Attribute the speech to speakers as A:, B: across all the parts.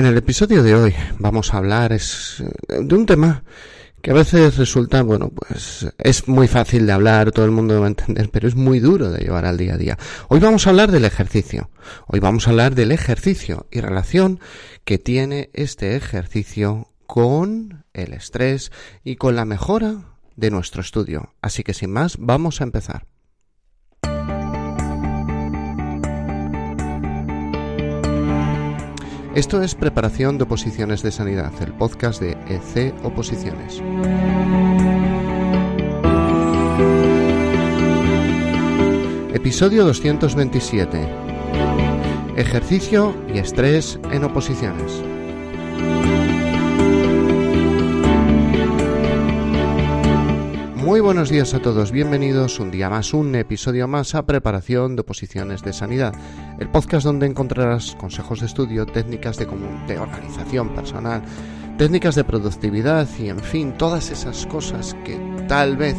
A: En el episodio de hoy vamos a hablar es, de un tema que a veces resulta, bueno, pues es muy fácil de hablar, todo el mundo lo va a entender, pero es muy duro de llevar al día a día. Hoy vamos a hablar del ejercicio. Hoy vamos a hablar del ejercicio y relación que tiene este ejercicio con el estrés y con la mejora de nuestro estudio. Así que sin más, vamos a empezar. Esto es Preparación de Oposiciones de Sanidad, el podcast de EC Oposiciones. Episodio 227. Ejercicio y estrés en oposiciones. Muy buenos días a todos, bienvenidos un día más, un episodio más a Preparación de Oposiciones de Sanidad, el podcast donde encontrarás consejos de estudio, técnicas de, de organización personal, técnicas de productividad y en fin, todas esas cosas que tal vez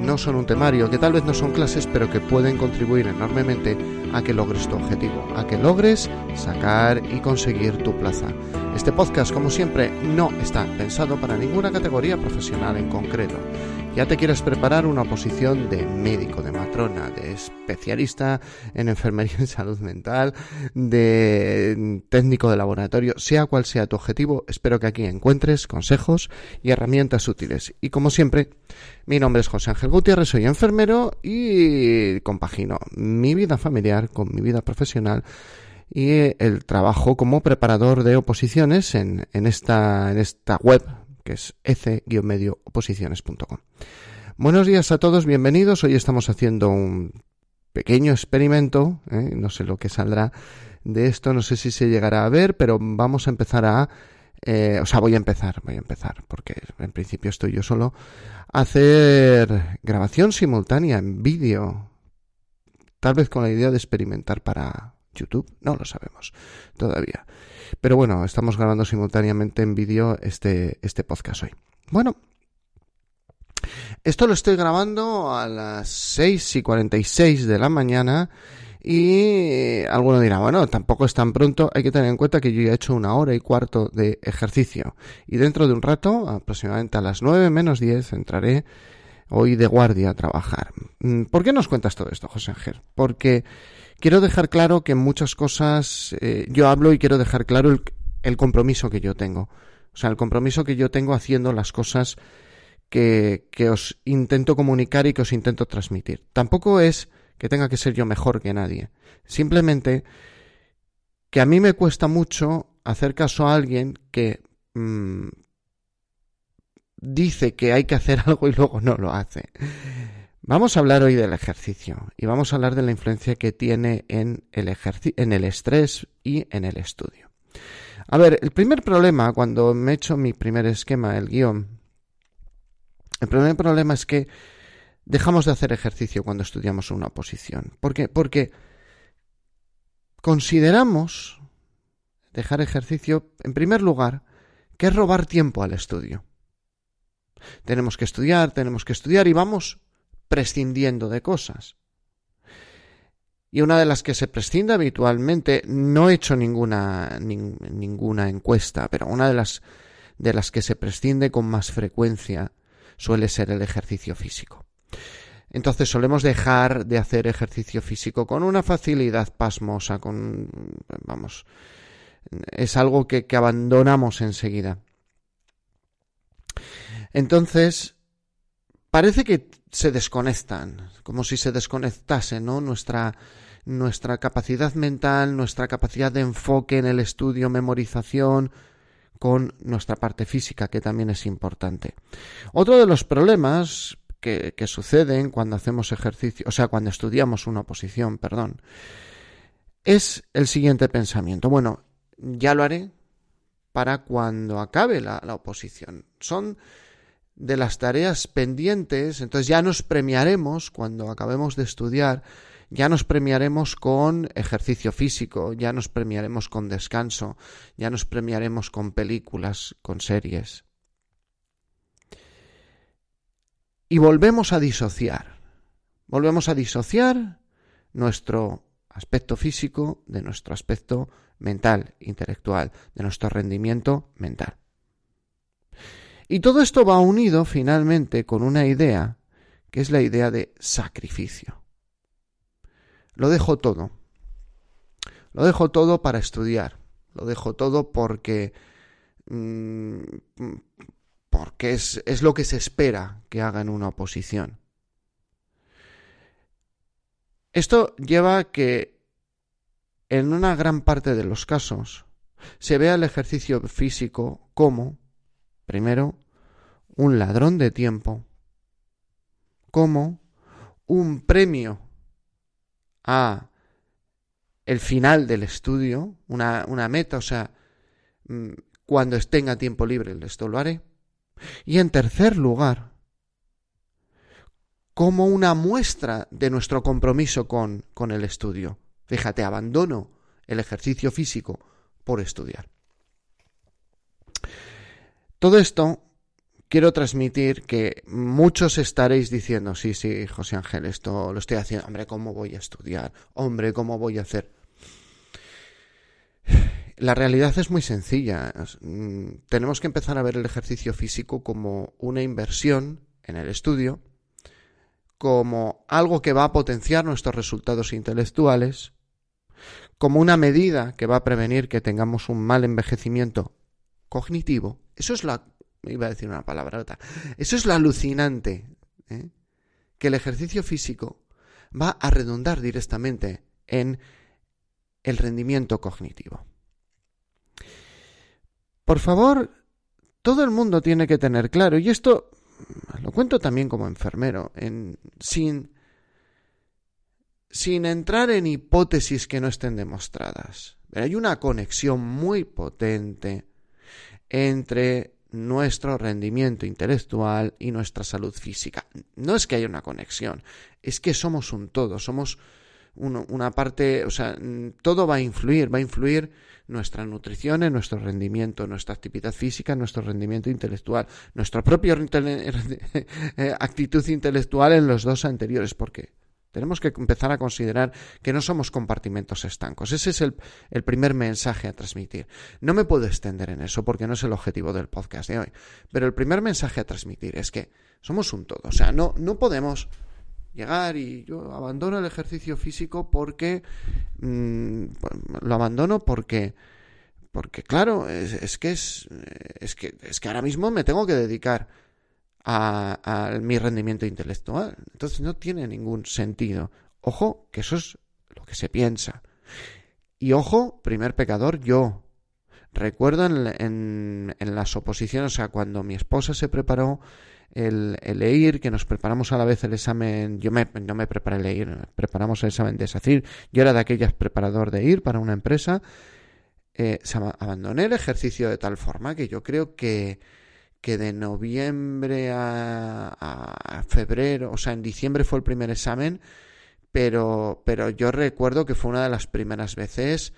A: no son un temario, que tal vez no son clases, pero que pueden contribuir enormemente a que logres tu objetivo, a que logres sacar y conseguir tu plaza. Este podcast, como siempre, no está pensado para ninguna categoría profesional en concreto. Ya te quieres preparar una posición de médico, de matrona, de especialista en enfermería y salud mental, de técnico de laboratorio, sea cual sea tu objetivo, espero que aquí encuentres consejos y herramientas útiles. Y como siempre, mi nombre es José Ángel Gutiérrez, soy enfermero y compagino mi vida familiar con mi vida profesional y el trabajo como preparador de oposiciones en, esta web que es ec-medioposiciones.com. Buenos días a todos, bienvenidos. Hoy estamos haciendo un pequeño experimento, ¿eh? no sé lo que saldrá de esto, no sé si se llegará a ver, pero vamos a empezar a... Eh, o sea, voy a empezar, voy a empezar, porque en principio estoy yo solo, a hacer grabación simultánea en vídeo, tal vez con la idea de experimentar para YouTube, no lo sabemos todavía. Pero bueno, estamos grabando simultáneamente en vídeo este, este podcast hoy. Bueno, esto lo estoy grabando a las 6 y 46 de la mañana y alguno dirá, bueno, tampoco es tan pronto, hay que tener en cuenta que yo ya he hecho una hora y cuarto de ejercicio y dentro de un rato, aproximadamente a las 9 menos 10, entraré hoy de guardia a trabajar. Mm, ¿Por qué nos cuentas todo esto, José Ángel? Porque quiero dejar claro que en muchas cosas eh, yo hablo y quiero dejar claro el, compromiso que yo tengo. O sea, el compromiso que yo tengo haciendo las cosas que, que os intento comunicar y que os intento transmitir. Tampoco es que tenga que ser yo mejor que nadie. Simplemente que a mí me cuesta mucho hacer caso a alguien que mmm, dice que hay que hacer algo y luego no lo hace. Vamos a hablar hoy del ejercicio y vamos a hablar de la influencia que tiene en el, en el estrés y en el estudio. A ver, el primer problema cuando me he hecho mi primer esquema, el guion, el primer problema es que dejamos de hacer ejercicio cuando estudiamos una posición. ¿Por qué? Porque consideramos dejar ejercicio, en primer lugar, que es robar tiempo al estudio. Tenemos que estudiar, tenemos que estudiar y vamos prescindiendo de cosas. Y una de las que se prescinde habitualmente, no he hecho ninguna, ninguna encuesta, pero una de las, de las que se prescinde con más frecuencia suele ser el ejercicio físico. Entonces solemos dejar de hacer ejercicio físico con una facilidad pasmosa, con vamos, es algo que, que abandonamos enseguida. Entonces, parece que se desconectan, como si se desconectase, ¿no? Nuestra, nuestra capacidad mental, nuestra capacidad de enfoque en el estudio, memorización, con nuestra parte física, que también es importante. Otro de los problemas que, que suceden cuando hacemos ejercicio, o sea, cuando estudiamos una oposición, perdón, es el siguiente pensamiento. Bueno, ya lo haré para cuando acabe la, la oposición. Son de las tareas pendientes, entonces ya nos premiaremos cuando acabemos de estudiar, ya nos premiaremos con ejercicio físico, ya nos premiaremos con descanso, ya nos premiaremos con películas, con series. Y volvemos a disociar. Volvemos a disociar nuestro aspecto físico de nuestro aspecto mental, intelectual, de nuestro rendimiento mental. Y todo esto va unido finalmente con una idea, que es la idea de sacrificio. Lo dejo todo. Lo dejo todo para estudiar. Lo dejo todo porque mm, porque es, es lo que se espera que haga en una oposición. Esto lleva a que en una gran parte de los casos se vea el ejercicio físico como, primero, un ladrón de tiempo, como un premio a el final del estudio, una, una meta, o sea, mm, cuando tenga tiempo libre esto lo haré, y en tercer lugar, como una muestra de nuestro compromiso con, con el estudio. Fíjate, abandono el ejercicio físico por estudiar. Todo esto quiero transmitir que muchos estaréis diciendo, sí, sí, José Ángel, esto lo estoy haciendo, hombre, ¿cómo voy a estudiar? Hombre, ¿cómo voy a hacer? La realidad es muy sencilla. Mm, tenemos que empezar a ver el ejercicio físico como una inversión en el estudio, como algo que va a potenciar nuestros resultados intelectuales, como una medida que va a prevenir que tengamos un mal envejecimiento cognitivo. Eso es la... iba a decir una palabra Eso es lo alucinante. ¿eh? Que el ejercicio físico va a redundar directamente en el rendimiento cognitivo. Por favor, todo el mundo tiene que tener claro, y esto lo cuento también como enfermero, en, sin, sin entrar en hipótesis que no estén demostradas. hay una conexión muy potente entre nuestro rendimiento intelectual y nuestra salud física. No es que haya una conexión, es que somos un todo, somos una parte, o sea, todo va a influir, va a influir nuestra nutrición, en nuestro rendimiento, nuestra actividad física, nuestro rendimiento intelectual, nuestra propia eh, actitud intelectual en los dos anteriores. ¿Por qué? Tenemos que empezar a considerar que no somos compartimentos estancos. Ese es el, el, primer mensaje a transmitir. No me puedo extender en eso porque no es el objetivo del podcast de hoy. Pero el primer mensaje a transmitir es que somos un todo. O sea, no, no podemos llegar y yo abandono el ejercicio físico porque mm, lo abandono porque porque claro es, que es, es que es que ahora mismo me tengo que dedicar a, mi rendimiento intelectual. Entonces no tiene ningún sentido. Ojo que eso es lo que se piensa. Y ojo primer pecador yo. Recuerdo en, en, en las oposiciones o sea cuando mi esposa se preparó el, el EIR, que nos preparamos a la vez el examen, yo me, no me preparé el EIR, preparamos el examen de SACIR, yo era de aquellas preparador de EIR para una empresa, eh, abandoné el ejercicio de tal forma que yo creo que, que de noviembre a, febrero, o sea, en diciembre fue el primer examen, pero, pero yo recuerdo que fue una de las primeras veces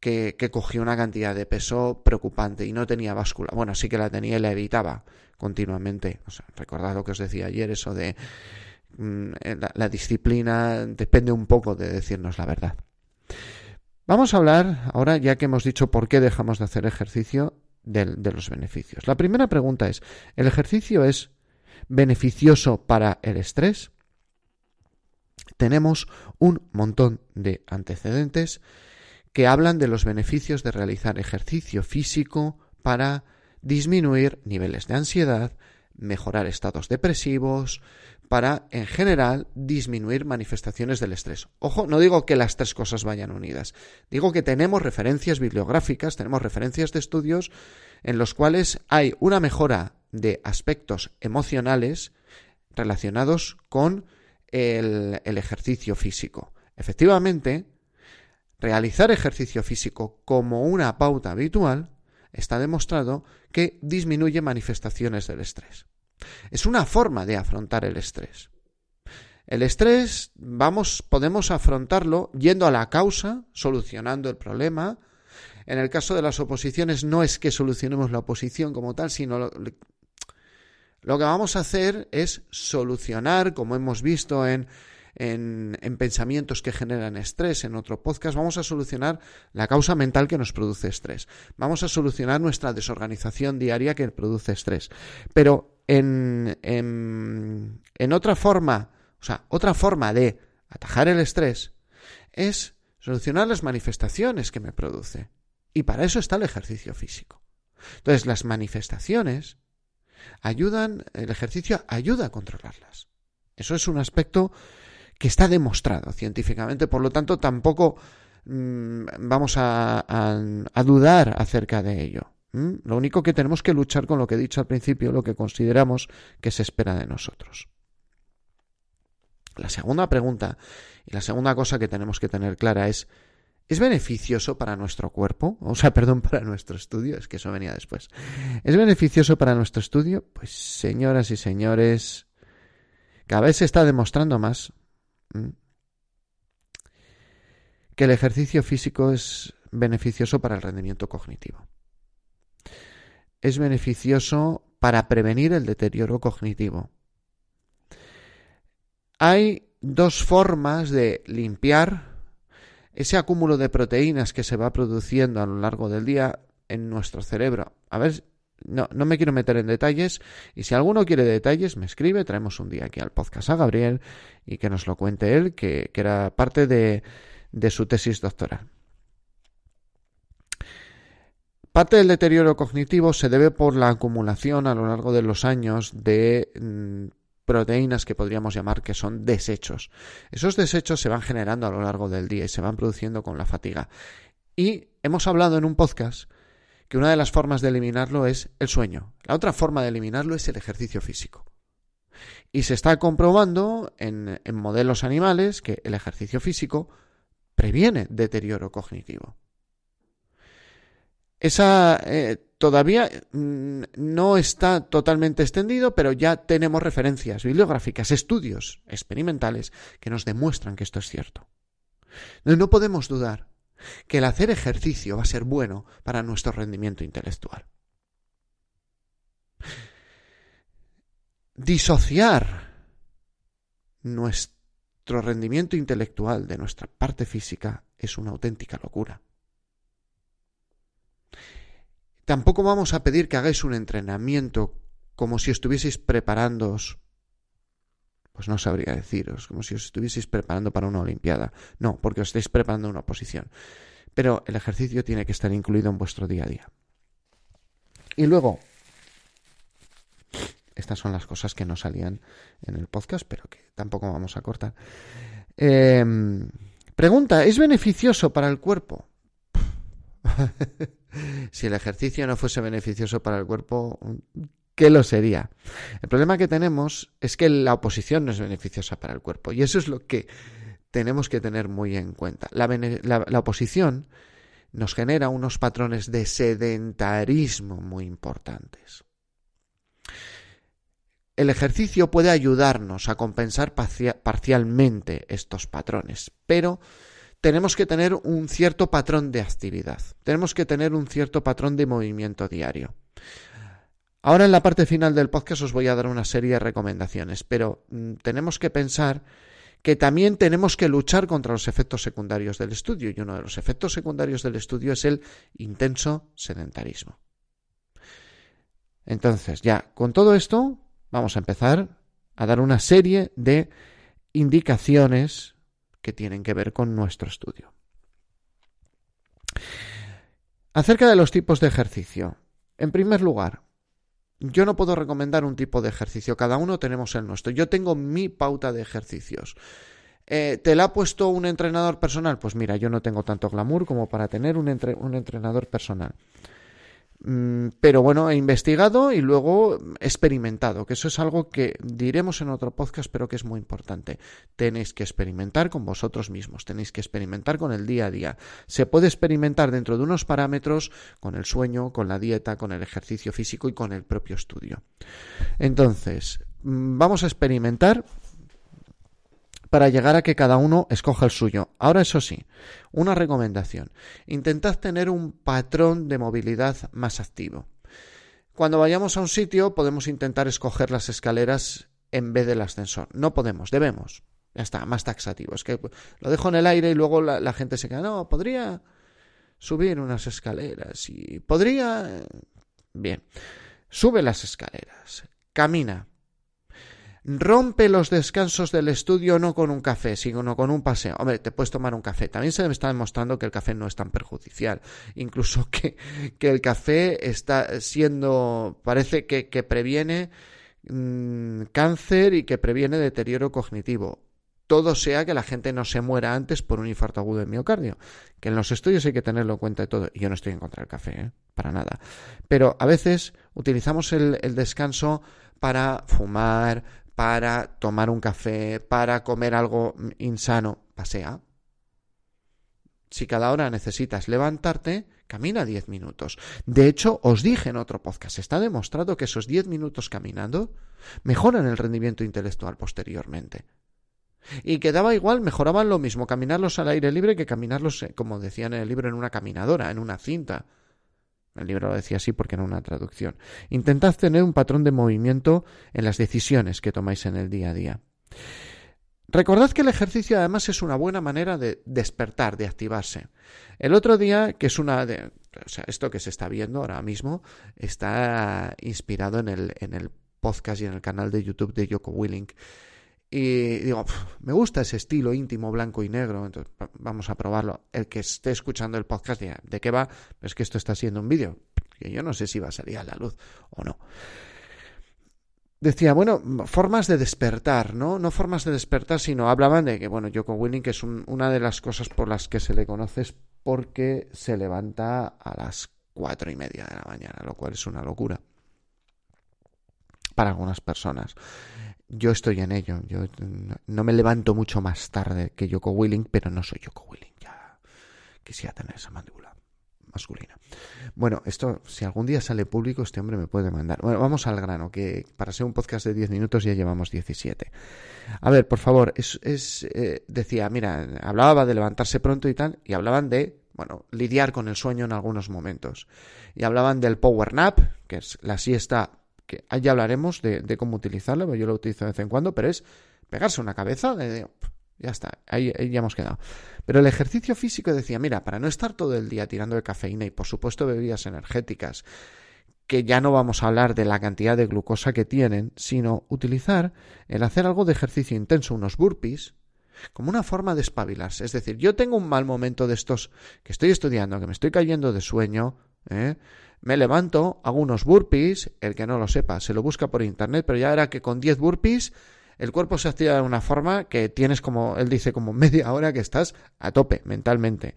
A: que, que cogí una cantidad de peso preocupante y no tenía báscula. Bueno, sí que la tenía y la evitaba continuamente. O sea, recordad lo que os decía ayer, eso de mm, la, disciplina depende un poco de decirnos la verdad. Vamos a hablar ahora, ya que hemos dicho por qué dejamos de hacer ejercicio, de, de los beneficios. La primera pregunta es, ¿el ejercicio es beneficioso para el estrés? Tenemos un montón de antecedentes que hablan de los beneficios de realizar ejercicio físico para disminuir niveles de ansiedad, mejorar estados depresivos, para, en general, disminuir manifestaciones del estrés. Ojo, no digo que las tres cosas vayan unidas, digo que tenemos referencias bibliográficas, tenemos referencias de estudios en los cuales hay una mejora de aspectos emocionales relacionados con el, ejercicio físico. Efectivamente, realizar ejercicio físico como una pauta habitual está demostrado que disminuye manifestaciones del estrés. Es una forma de afrontar el estrés. El estrés, vamos, podemos afrontarlo yendo a la causa, solucionando el problema. En el caso de las oposiciones no es que solucionemos la oposición como tal, sino lo, que vamos a hacer es solucionar, como hemos visto en en, pensamientos que generan estrés en otro podcast, vamos a solucionar la causa mental que nos produce estrés. Vamos a solucionar nuestra desorganización diaria que produce estrés. Pero en, en, en otra forma, o sea, otra forma de atajar el estrés es solucionar las manifestaciones que me produce. Y para eso está el ejercicio físico. Entonces, las manifestaciones ayudan, el ejercicio ayuda a controlarlas. Eso es un aspecto que está demostrado científicamente, por lo tanto tampoco mm, vamos a, dudar acerca de ello. Lo único que tenemos que luchar con lo que he dicho al principio, lo que consideramos que se espera de nosotros. La segunda pregunta y la segunda cosa que tenemos que tener clara es ¿Es beneficioso para nuestro cuerpo? O sea, perdón, para nuestro estudio, es que eso venía después. ¿Es beneficioso para nuestro estudio? Pues señoras y señores, cada vez se está demostrando más que el ejercicio físico es beneficioso para el rendimiento cognitivo. Es beneficioso para prevenir el deterioro cognitivo. Hay dos formas de limpiar ese acúmulo de proteínas que se va produciendo a lo largo del día en nuestro cerebro. A ver, no, no me quiero meter en detalles y si alguno quiere detalles me escribe, traemos un día aquí al podcast a Gabriel y que nos lo cuente él, que, que era parte de, de su tesis doctoral. Parte del deterioro cognitivo se debe por la acumulación a lo largo de los años de mm, proteínas que podríamos llamar que son desechos. Esos desechos se van generando a lo largo del día y se van produciendo con la fatiga. Y hemos hablado en un podcast que una de las formas de eliminarlo es el sueño. La otra forma de eliminarlo es el ejercicio físico. Y se está comprobando en, modelos animales que el ejercicio físico previene deterioro cognitivo. Esa eh, todavía mm, no está totalmente extendido, pero ya tenemos referencias bibliográficas, estudios experimentales que nos demuestran que esto es cierto. No podemos dudar que el hacer ejercicio va a ser bueno para nuestro rendimiento intelectual. Disociar nuestro rendimiento intelectual de nuestra parte física es una auténtica locura. Tampoco vamos a pedir que hagáis un entrenamiento como si estuvieseis preparándoos, pues no sabría deciros, como si os estuvieseis preparando para una Olimpiada. No, porque os estáis preparando una posición. Pero el ejercicio tiene que estar incluido en vuestro día a día. Y luego, estas son las cosas que no salían en el podcast, pero que tampoco vamos a cortar. Em, pregunta, ¿es beneficioso para el cuerpo? si el ejercicio no fuese beneficioso para el cuerpo, ¿qué lo sería? El problema que tenemos es que la oposición no es beneficiosa para el cuerpo y eso es lo que tenemos que tener muy en cuenta. La, la oposición nos genera unos patrones de sedentarismo muy importantes. El ejercicio puede ayudarnos a compensar parcialmente estos patrones, pero tenemos que tener un cierto patrón de actividad, tenemos que tener un cierto patrón de movimiento diario. Ahora en la parte final del podcast os voy a dar una serie de recomendaciones, pero mm, tenemos que pensar que también tenemos que luchar contra los efectos secundarios del estudio y uno de los efectos secundarios del estudio es el intenso sedentarismo. Entonces, ya, con todo esto, vamos a empezar a dar una serie de indicaciones que tienen que ver con nuestro estudio. Acerca de los tipos de ejercicio. En primer lugar, yo no puedo recomendar un tipo de ejercicio, cada uno tenemos el nuestro. Yo tengo mi pauta de ejercicios. Eh, ¿Te la ha puesto un entrenador personal? Pues mira, yo no tengo tanto glamour como para tener un, un entrenador personal. Mm, pero bueno, he investigado y luego experimentado, que eso es algo que diremos en otro podcast, pero que es muy importante. Tenéis que experimentar con vosotros mismos, tenéis que experimentar con el día a día. Se puede experimentar dentro de unos parámetros con el sueño, con la dieta, con el ejercicio físico y con el propio estudio. Entonces, mm, vamos a experimentar para llegar a que cada uno escoja el suyo. Ahora, eso sí, una recomendación. Intentad tener un patrón de movilidad más activo. Cuando vayamos a un sitio podemos intentar escoger las escaleras en vez del ascensor. No podemos, debemos. Ya está, más taxativo. Es que lo dejo en el aire y luego la, gente se queda, no, podría subir unas escaleras y podría... Bien, sube las escaleras, camina, rompe los descansos del estudio no con un café, sino con un paseo. Hombre, te puedes tomar un café. También se me está demostrando que el café no es tan perjudicial. Incluso que, que el café está siendo, parece que, que previene mm, cáncer y que previene deterioro cognitivo. Todo sea que la gente no se muera antes por un infarto agudo de miocardio. Que en los estudios hay que tenerlo en cuenta de todo. Y yo no estoy en contra del café, ¿eh? para nada. Pero a veces utilizamos el, el descanso para fumar, para tomar un café, para comer algo insano, pasea. Si cada hora necesitas levantarte, camina 10 minutos. De hecho, os dije en otro podcast, está demostrado que esos 10 minutos caminando mejoran el rendimiento intelectual posteriormente. Y que daba igual, mejoraban lo mismo caminarlos al aire libre que caminarlos, eh, como decían en el libro, en una caminadora, en una cinta. El libro lo decía así porque era una traducción. Intentad tener un patrón de movimiento en las decisiones que tomáis en el día a día. Recordad que el ejercicio además es una buena manera de despertar, de activarse. El otro día, que es una de, o sea, esto que se está viendo ahora mismo, está inspirado en el, en el podcast y en el canal de YouTube de Yoko Willing. Y digo, me gusta ese estilo íntimo, blanco y negro, entonces vamos a probarlo. El que esté escuchando el podcast dirá, ¿de qué va? Es que esto está siendo un vídeo, que yo no sé si va a salir a la luz o no. Decía, bueno, formas de despertar, ¿no? No formas de despertar, sino hablaban de que, bueno, Joko que es una de las cosas por las que se le conoce es porque se levanta a las cuatro y media de la mañana, lo cual es una locura para algunas personas yo estoy en ello. Yo no me levanto mucho más tarde que Yoko Willing, pero no soy Yoko Willing. Ya quisiera tener esa mandíbula masculina. Bueno, esto, si algún día sale público, este hombre me puede mandar. Bueno, vamos al grano, que para ser un podcast de 10 minutos ya llevamos 17. A ver, por favor, es, es eh, decía, mira, hablaba de levantarse pronto y tal, y hablaban de, bueno, lidiar con el sueño en algunos momentos. Y hablaban del power nap, que es la siesta que ya hablaremos de, cómo utilizarlo, yo lo utilizo de vez en cuando, pero es pegarse una cabeza de, ya está, ahí, ya hemos quedado. Pero el ejercicio físico decía, mira, para no estar todo el día tirando de cafeína y por supuesto bebidas energéticas, que ya no vamos a hablar de la cantidad de glucosa que tienen, sino utilizar el hacer algo de ejercicio intenso, unos burpees, como una forma de espabilarse. Es decir, yo tengo un mal momento de estos que estoy estudiando, que me estoy cayendo de sueño, ¿eh? me levanto, hago unos burpees, el que no lo sepa, se lo busca por internet, pero ya era que con 10 burpees el cuerpo se activa de una forma que tienes como, él dice, como media hora que estás a tope mentalmente.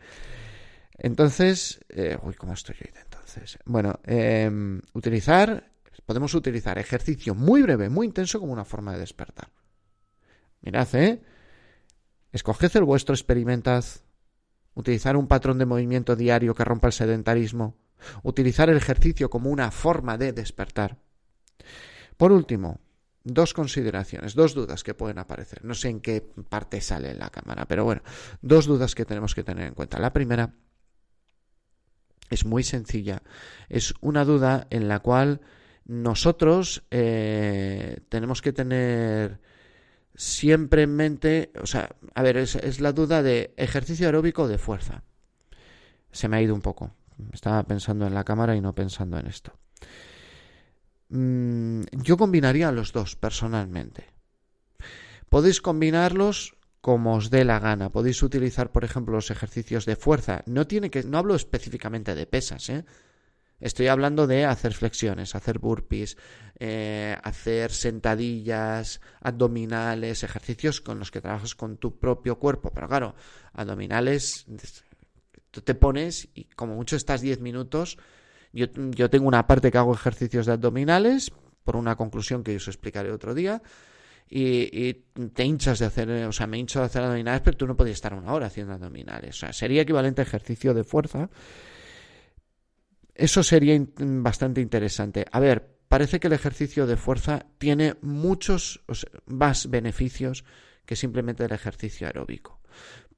A: Entonces, eh, uy, ¿cómo estoy hoy entonces? Bueno, em, utilizar, podemos utilizar ejercicio muy breve, muy intenso como una forma de despertar. Mirad, ¿eh? Escoged el vuestro, experimentad. Utilizar un patrón de movimiento diario que rompa el sedentarismo utilizar el ejercicio como una forma de despertar. Por último, dos consideraciones, dos dudas que pueden aparecer. No sé en qué parte sale la cámara, pero bueno, dos dudas que tenemos que tener en cuenta. La primera es muy sencilla. Es una duda en la cual nosotros eh, tenemos que tener siempre en mente, o sea, a ver, es, es la duda de ejercicio aeróbico de fuerza. Se me ha ido un poco. Estaba pensando en la cámara y no pensando en esto. Mm, yo combinaría los dos personalmente. Podéis combinarlos como os dé la gana. Podéis utilizar, por ejemplo, los ejercicios de fuerza. No tiene que, no hablo específicamente de pesas, ¿eh? Estoy hablando de hacer flexiones, hacer burpees, eh, hacer sentadillas, abdominales, ejercicios con los que trabajas con tu propio cuerpo. Pero claro, abdominales Tú te pones y como mucho estás 10 minutos. Yo, yo tengo una parte que hago ejercicios de abdominales, por una conclusión que os explicaré otro día. Y, te hinchas de hacer, o sea, me hincho de hacer abdominales, pero tú no podías estar una hora haciendo abdominales. O sea, sería equivalente a ejercicio de fuerza. Eso sería bastante interesante. A ver, parece que el ejercicio de fuerza tiene muchos más beneficios que simplemente el ejercicio aeróbico.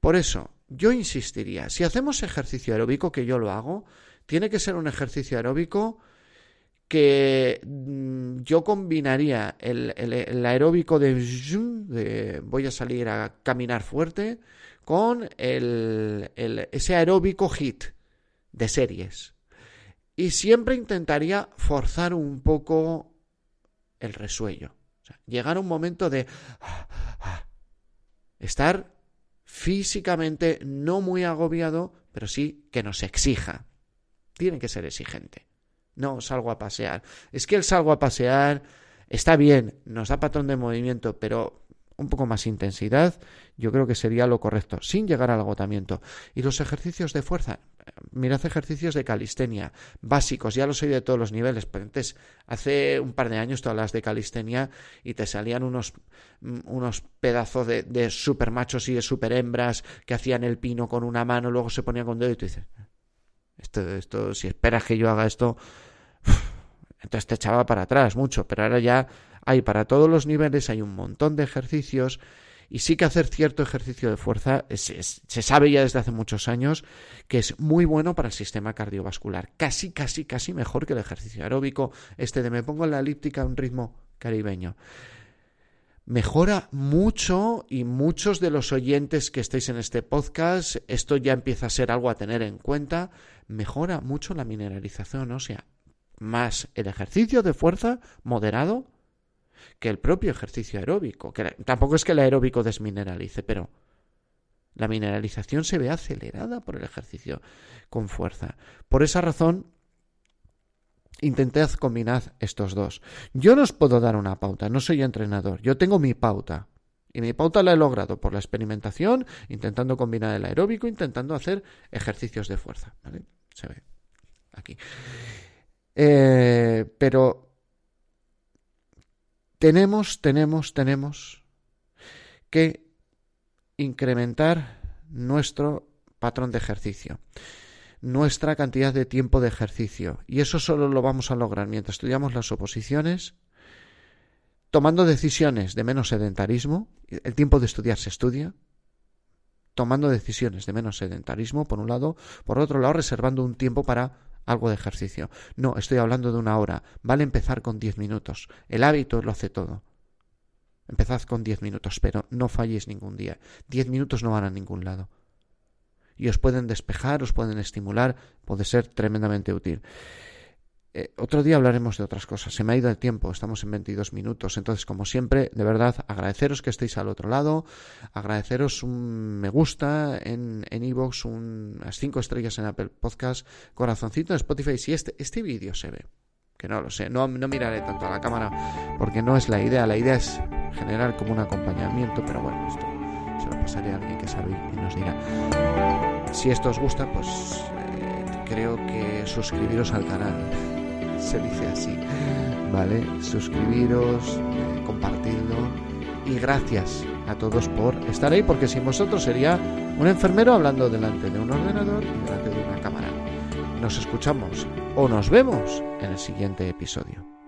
A: Por eso, yo insistiría, si hacemos ejercicio aeróbico, que yo lo hago, tiene que ser un ejercicio aeróbico que mm, yo combinaría el, aeróbico de, voy a salir a caminar fuerte con ese aeróbico hit de series. Y siempre intentaría forzar un poco el resuello. llegar a un momento de estar físicamente no muy agobiado, pero sí que nos exija. Tiene que ser exigente. No salgo a pasear. Es que el salgo a pasear está bien, nos da patrón de movimiento, pero un poco más intensidad, yo creo que sería lo correcto, sin llegar al agotamiento. Y los ejercicios de fuerza, mirad ejercicios de calistenia, básicos, ya los he de todos los niveles, antes, hace un par de años todas las de calistenia y te salían unos, unos pedazos de, de super machos y de super hembras que hacían el pino con una mano, luego se ponían con dedo y tú dices, esto, esto, si esperas que yo haga esto, entonces te echaba para atrás mucho, pero ahora ya hay para todos los niveles, hay un montón de ejercicios y sí que hacer cierto ejercicio de fuerza se sabe ya desde hace muchos años que es muy bueno para el sistema cardiovascular, casi, casi, casi mejor que el ejercicio aeróbico, este de me pongo en la elíptica a un ritmo caribeño. Mejora mucho y muchos de los oyentes que estáis en este podcast, esto ya empieza a ser algo a tener en cuenta, mejora mucho la mineralización ósea, más el ejercicio de fuerza moderado que el propio ejercicio aeróbico. Que tampoco es que el aeróbico desmineralice, pero la mineralización se ve acelerada por el ejercicio con fuerza. Por esa razón, intented combinar estos dos. Yo no os puedo dar una pauta, no soy entrenador, yo tengo mi pauta. Y mi pauta la he logrado por la experimentación, intentando combinar el aeróbico, intentando hacer ejercicios de fuerza. Se ve aquí. Eh, pero tenemos, tenemos, tenemos que incrementar nuestro patrón de ejercicio, nuestra cantidad de tiempo de ejercicio. Y eso solo lo vamos a lograr mientras estudiamos las oposiciones, tomando decisiones de menos sedentarismo. El tiempo de estudiar se estudia, tomando decisiones de menos sedentarismo, por un lado, por otro lado, reservando un tiempo para algo de ejercicio. No, estoy hablando de una hora. Vale empezar con diez minutos. El hábito lo hace todo. Empezad con diez minutos, pero no falléis ningún día. Diez minutos no van a ningún lado. Y os pueden despejar, os pueden estimular, puede ser tremendamente útil. Eh, otro día hablaremos de otras cosas. Se me ha ido el tiempo, estamos en 22 minutos. Entonces, como siempre, de verdad, agradeceros que estéis al otro lado, agradeceros un me gusta en Evox, un, unas 5 estrellas en Apple Podcast, corazoncito en Spotify. Si este, este vídeo se ve, que no lo sé, no, no miraré tanto a la cámara porque no es la idea. La idea es generar como un acompañamiento, pero bueno, esto se lo pasaré a alguien que sabe y nos dirá. Si esto os gusta, pues eh, creo que suscribiros al canal se dice así. ¿Vale? Suscribiros, eh, compartidlo y gracias a todos por estar ahí, porque sin vosotros sería un enfermero hablando delante de un ordenador y delante de una cámara. Nos escuchamos o nos vemos en el siguiente episodio.